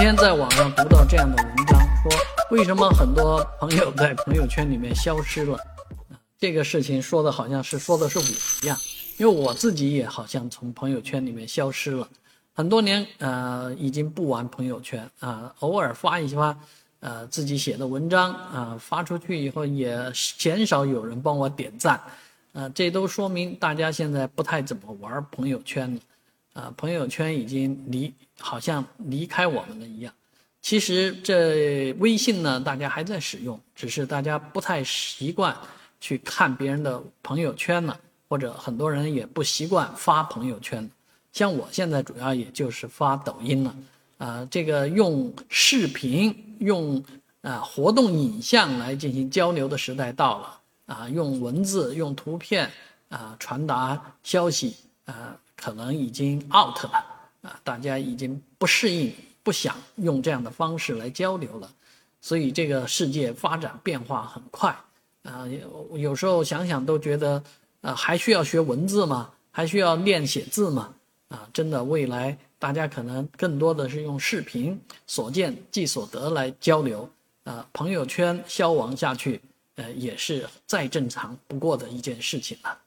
今天在网上读到这样的文章，说为什么很多朋友在朋友圈里面消失了？这个事情说的好像是说的是我一样，因为我自己也好像从朋友圈里面消失了很多年，呃，已经不玩朋友圈啊，偶尔发一发，呃，自己写的文章啊，发出去以后也鲜少有人帮我点赞，啊，这都说明大家现在不太怎么玩朋友圈了。啊，朋友圈已经离好像离开我们了一样。其实这微信呢，大家还在使用，只是大家不太习惯去看别人的朋友圈了，或者很多人也不习惯发朋友圈。像我现在主要也就是发抖音了。啊，这个用视频、用啊活动影像来进行交流的时代到了。啊，用文字、用图片啊传达消息啊。可能已经 out 了啊，大家已经不适应，不想用这样的方式来交流了，所以这个世界发展变化很快啊，有有时候想想都觉得，呃，还需要学文字吗？还需要练写字吗？啊，真的，未来大家可能更多的是用视频所见即所得来交流啊，朋友圈消亡下去，呃，也是再正常不过的一件事情了。